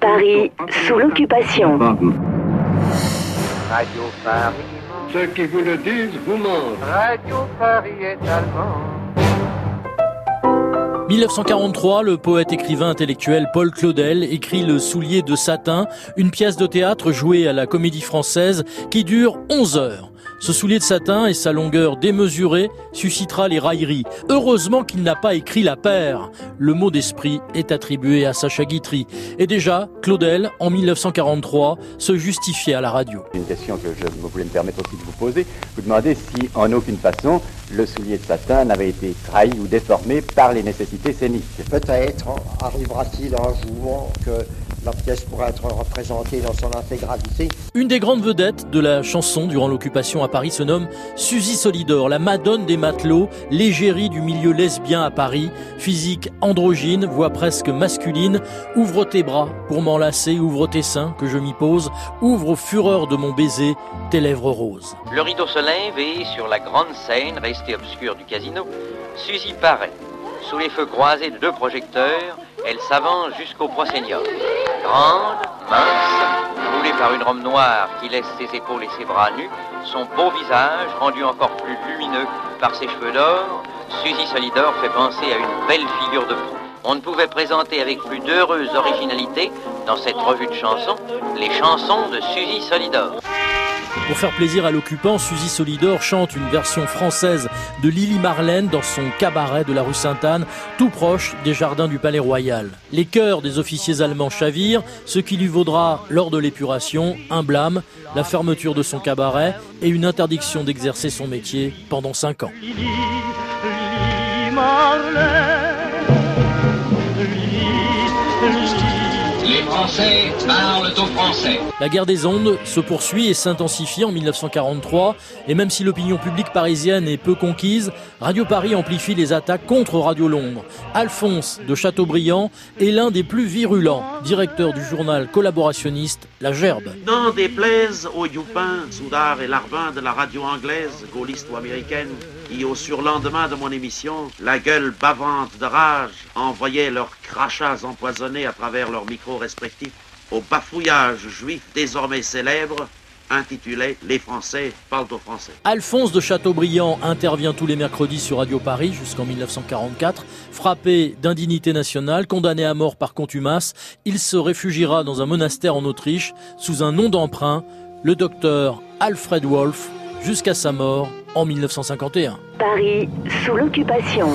Paris sous l'occupation. Radio Paris. Ceux qui vous le disent vous mentent. Radio Paris est allemand. 1943, le poète écrivain intellectuel Paul Claudel écrit Le soulier de satin, une pièce de théâtre jouée à la comédie française qui dure 11 heures. Ce soulier de satin et sa longueur démesurée suscitera les railleries. Heureusement qu'il n'a pas écrit la paire. Le mot d'esprit est attribué à Sacha Guitry. Et déjà, Claudel, en 1943, se justifiait à la radio. Une question que je voulais me permettre aussi de vous poser. Vous demandez si, en aucune façon, le soulier de satin n'avait été trahi ou déformé par les nécessités scéniques. Peut-être arrivera-t-il un jour que la pièce pourra être représentée dans son intégralité. Une des grandes vedettes de la chanson durant l'occupation à Paris se nomme Suzy Solidor, la madone des matelots, l'égérie du milieu lesbien à Paris, physique androgyne, voix presque masculine, ouvre tes bras pour m'enlacer, ouvre tes seins que je m'y pose, ouvre aux fureurs de mon baiser tes lèvres roses. Le rideau se lève et sur la grande scène restée obscure du casino, Suzy paraît. Sous les feux croisés de deux projecteurs, elle s'avance jusqu'au seigneur. Grande, mince, roulée par une robe noire qui laisse ses épaules et ses bras nus, son beau visage, rendu encore plus lumineux par ses cheveux d'or, Suzy Solidor fait penser à une belle figure de proue. On ne pouvait présenter avec plus d'heureuse originalité, dans cette revue de chansons, les chansons de Suzy Solidor. Pour faire plaisir à l'occupant, Suzy Solidor chante une version française de Lily Marlène dans son cabaret de la rue Sainte-Anne, tout proche des jardins du Palais Royal. Les chœurs des officiers allemands chavirent, ce qui lui vaudra, lors de l'épuration, un blâme, la fermeture de son cabaret et une interdiction d'exercer son métier pendant cinq ans. Français parlent au français. La guerre des ondes se poursuit et s'intensifie en 1943. Et même si l'opinion publique parisienne est peu conquise, Radio Paris amplifie les attaques contre Radio Londres. Alphonse de Chateaubriand est l'un des plus virulents, directeur du journal collaborationniste La Gerbe. N'en déplaise aux Youpin, Soudard et Larbin de la radio anglaise, gaulliste ou américaine, qui, au surlendemain de mon émission, la gueule bavante de rage, envoyaient leurs crachats empoisonnés à travers leurs micros respectifs au bafouillage juif désormais célèbre intitulé Les Français parlent aux Français. Alphonse de Chateaubriand intervient tous les mercredis sur Radio Paris jusqu'en 1944. Frappé d'indignité nationale, condamné à mort par contumace, il se réfugiera dans un monastère en Autriche sous un nom d'emprunt, le docteur Alfred Wolff, jusqu'à sa mort en 1951. Paris sous l'occupation.